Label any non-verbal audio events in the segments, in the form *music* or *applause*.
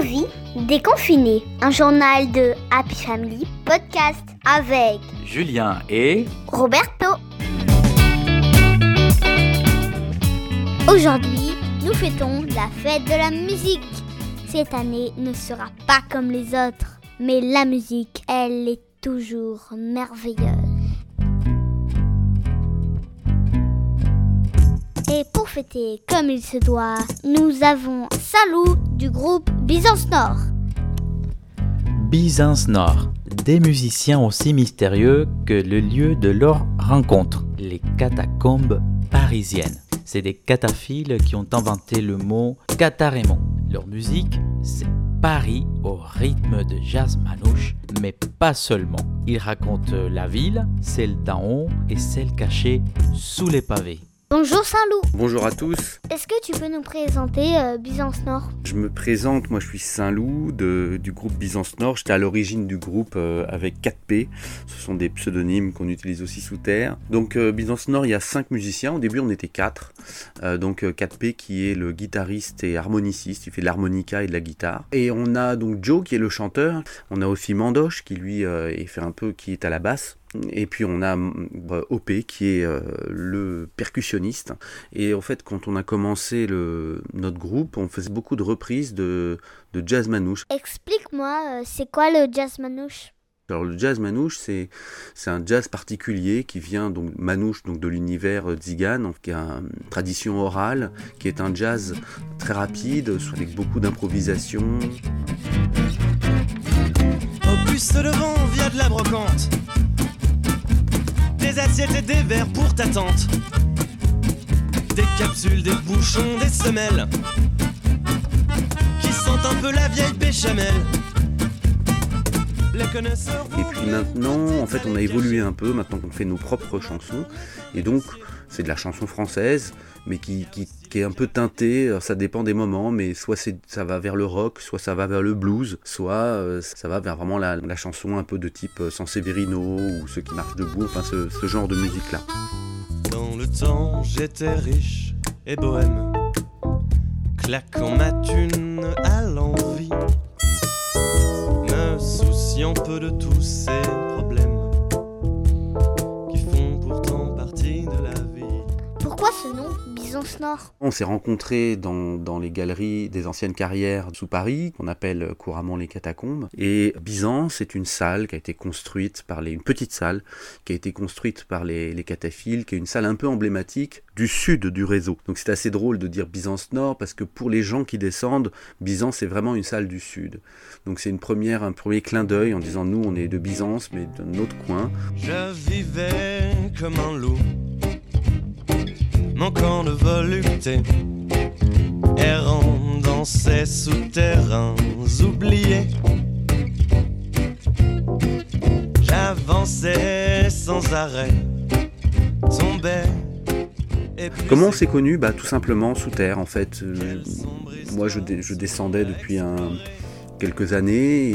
Survie déconfinée, un journal de Happy Family podcast avec Julien et Roberto. Aujourd'hui, nous fêtons la fête de la musique. Cette année ne sera pas comme les autres, mais la musique, elle est toujours merveilleuse. Et pour fêter comme il se doit, nous avons Salou du groupe Byzance Nord. Byzance Nord, des musiciens aussi mystérieux que le lieu de leur rencontre, les catacombes parisiennes. C'est des cataphiles qui ont inventé le mot catarémon. Leur musique, c'est Paris au rythme de jazz manouche, mais pas seulement. Ils racontent la ville, celle d'en haut et celle cachée sous les pavés. Bonjour Saint-Loup. Bonjour à tous. Est-ce que tu peux nous présenter euh, Byzance Nord? Je me présente, moi je suis Saint-Loup du groupe Byzance Nord. J'étais à l'origine du groupe euh, avec 4P. Ce sont des pseudonymes qu'on utilise aussi sous terre. Donc euh, Byzance Nord, il y a 5 musiciens. Au début on était 4. donc 4P qui est le guitariste et harmoniciste. Il fait de l'harmonica et de la guitare. Et on a donc Joe qui est le chanteur. On a aussi Mandoche qui lui est fait un peu qui est à la basse. Et puis on a euh, OP qui est euh, le percussionniste. Et en fait, quand on a commencé le, notre groupe, on faisait beaucoup de reprises de, de jazz manouche. Explique-moi, euh, c'est quoi le jazz manouche? Alors le jazz manouche, c'est un jazz particulier qui vient donc manouche donc de l'univers tzigane, qui a une tradition orale, qui est un jazz très rapide, avec beaucoup d'improvisation. Via de la brocante des assiettes et des verres pour ta tante. Des capsules, des bouchons, des semelles. Qui sentent un peu la vieille béchamel. Et puis maintenant, en fait, on a évolué un peu. Maintenant qu'on fait nos propres chansons. Et donc, c'est de la chanson française, mais qui, qui, est un peu teintée. Ça dépend des moments, mais soit ça va vers le rock, soit ça va vers le blues, soit euh, ça va vers vraiment la, chanson un peu de type euh, Sanseverino ou ceux qui marchent debout, enfin ce, ce genre de musique-là. Dans le temps, j'étais riche et bohème, claquant ma thune à l'envie, souciant peu de tous ces Nord On s'est rencontrés dans, les galeries des anciennes carrières sous Paris, qu'on appelle couramment les catacombes. Et Byzance est une salle qui a été construite par les, une petite salle qui a été construite par les, les cataphiles, qui est une salle un peu emblématique du sud du réseau. Donc c'est assez drôle de dire Byzance Nord parce que pour les gens qui descendent, Byzance est vraiment une salle du sud. Donc c'est une première, un premier clin d'œil en disant nous on est de Byzance mais d'un autre coin. Je vivais comme un loup manquant de volupté, errant dans ces souterrains oubliés. J'avançais sans arrêt, tombais. Comment on s'est connu bah, Tout simplement sous terre en fait. Euh, moi je, je descendais depuis un, quelques années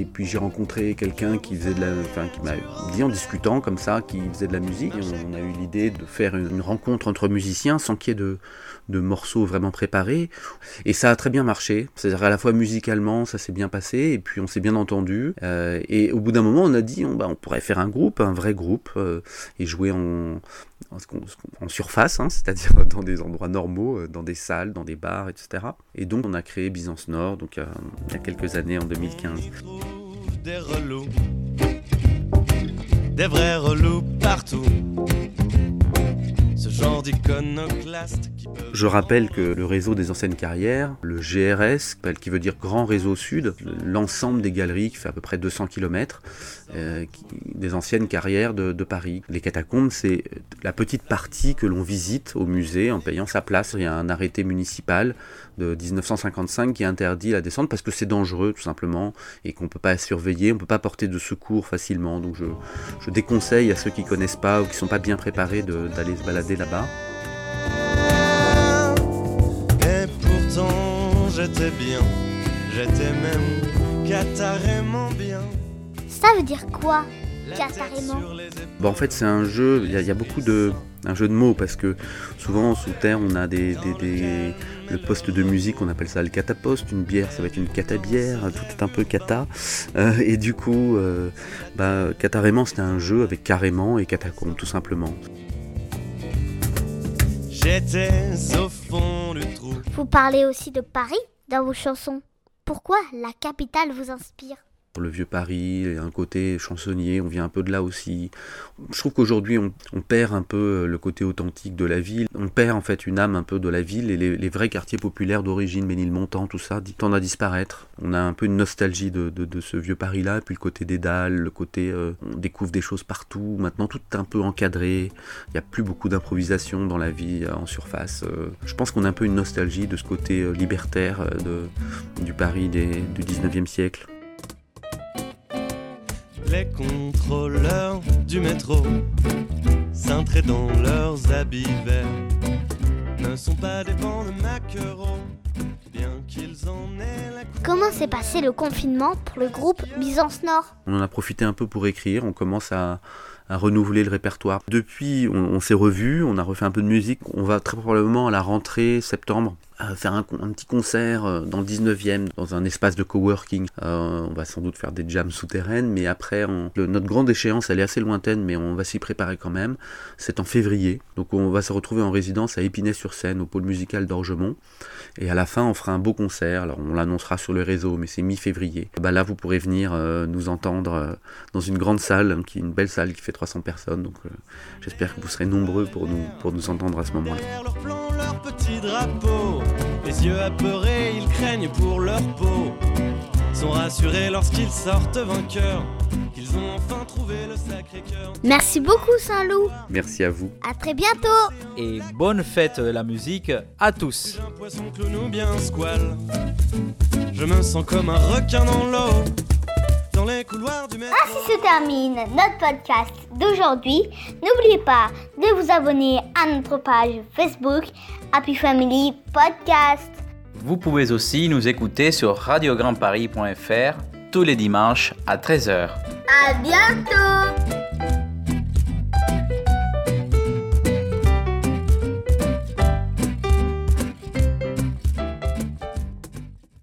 et, puis j'ai rencontré quelqu'un qui faisait de la, enfin, qui m'a dit en discutant comme ça, qui faisait de la musique. on, a eu l'idée de faire une, rencontre entre musiciens sans qu'il y ait de, de, morceaux vraiment préparés et ça a très bien marché. C'est-à-dire à la fois musicalement ça s'est bien passé et puis on s'est bien entendu euh, et au bout d'un moment on a dit on, bah, on pourrait faire un groupe, un vrai groupe euh, et jouer en, en surface, hein, *laughs* c'est-à-dire dans des endroits normaux, euh, dans des salles, dans des bars, etc. Et donc on a créé Byzance Nord, donc il y a quelques années, en 2015. Des relous, des vrais relous partout. Ce genre d'iconoclaste je rappelle que le réseau des anciennes carrières, le GRS, qui veut dire Grand Réseau Sud, l'ensemble des galeries qui fait à peu près 200 km, euh, des anciennes carrières de, Paris. Les catacombes, c'est la petite partie que l'on visite au musée en payant sa place. Il y a un arrêté municipal de 1955 qui interdit la descente parce que c'est dangereux tout simplement et qu'on ne peut pas surveiller, on ne peut pas porter de secours facilement. Donc je, déconseille à ceux qui connaissent pas ou qui ne sont pas bien préparés d'aller se balader là-bas. j'étais bien, j'étais même catarément bien. Ça veut dire quoi, catarément bon, En fait, c'est un jeu, il y, a beaucoup de. Un jeu de mots parce que souvent sous terre on a des, des, le poste de musique, on appelle ça le cataposte. Une bière, ça va être une catabière. Tout est un peu cata. et du coup, bah, Catarément, c'était un jeu avec carrément et catacombe, tout simplement. Vous parlez aussi de Paris dans vos chansons. Pourquoi la capitale vous inspire? Le vieux Paris, un côté chansonnier, on vient un peu de là aussi. Je trouve qu'aujourd'hui on, perd un peu euh, le côté authentique de la ville, on perd en fait une âme un peu de la ville et les, vrais quartiers populaires d'origine, Ménilmontant, tout ça, tendent à disparaître. On a un peu une nostalgie de, ce vieux Paris-là, puis le côté des dalles, le côté euh, on découvre des choses partout, maintenant tout est un peu encadré, il n'y a plus beaucoup d'improvisation dans la vie euh, en surface. Je pense qu'on a un peu une nostalgie de ce côté libertaire du Paris du 19e siècle. Les contrôleurs du métro, cintrés dans leurs habits verts, ne sont pas des bancs de maquereaux, bien qu'ils en aient la... Comment s'est passé le confinement pour le groupe Byzance Nord? On en a profité un peu pour écrire, on commence à à renouveler le répertoire. Depuis, on, s'est revu, on a refait un peu de musique. On va très probablement à la rentrée septembre faire un, petit concert euh, dans le 19e, dans un espace de coworking. Euh, on va sans doute faire des jams souterraines, mais après, notre grande échéance, elle est assez lointaine, mais on va s'y préparer quand même. C'est en février, donc on va se retrouver en résidence à Épinay-sur-Seine, au pôle musical d'Orgemont. Et à la fin, on fera un beau concert. Alors, on l'annoncera sur le réseau, mais c'est mi-février. Bah là, vous pourrez venir euh, nous entendre dans une grande salle, qui est une belle salle qui fait 300 personnes. Donc, j'espère que vous serez nombreux pour nous, pour nous entendre à ce moment-là. Les yeux apeurés, ils craignent pour leur peau. Sont rassurés lorsqu'ils sortent vainqueurs. Qu'ils ont enfin trouvé le sacré cœur. Merci beaucoup Saint-Loup. Merci à vous. À très bientôt. Et bonne fête de la musique à tous. Un poisson clown ou bien squale. Je me sens comme un requin dans l'eau les couloirs du Ainsi se termine notre podcast d'aujourd'hui. N'oubliez pas de vous abonner à notre page Facebook Happy Family Podcast. Vous pouvez aussi nous écouter sur radiograndparis.fr tous les dimanches à 13h. À bientôt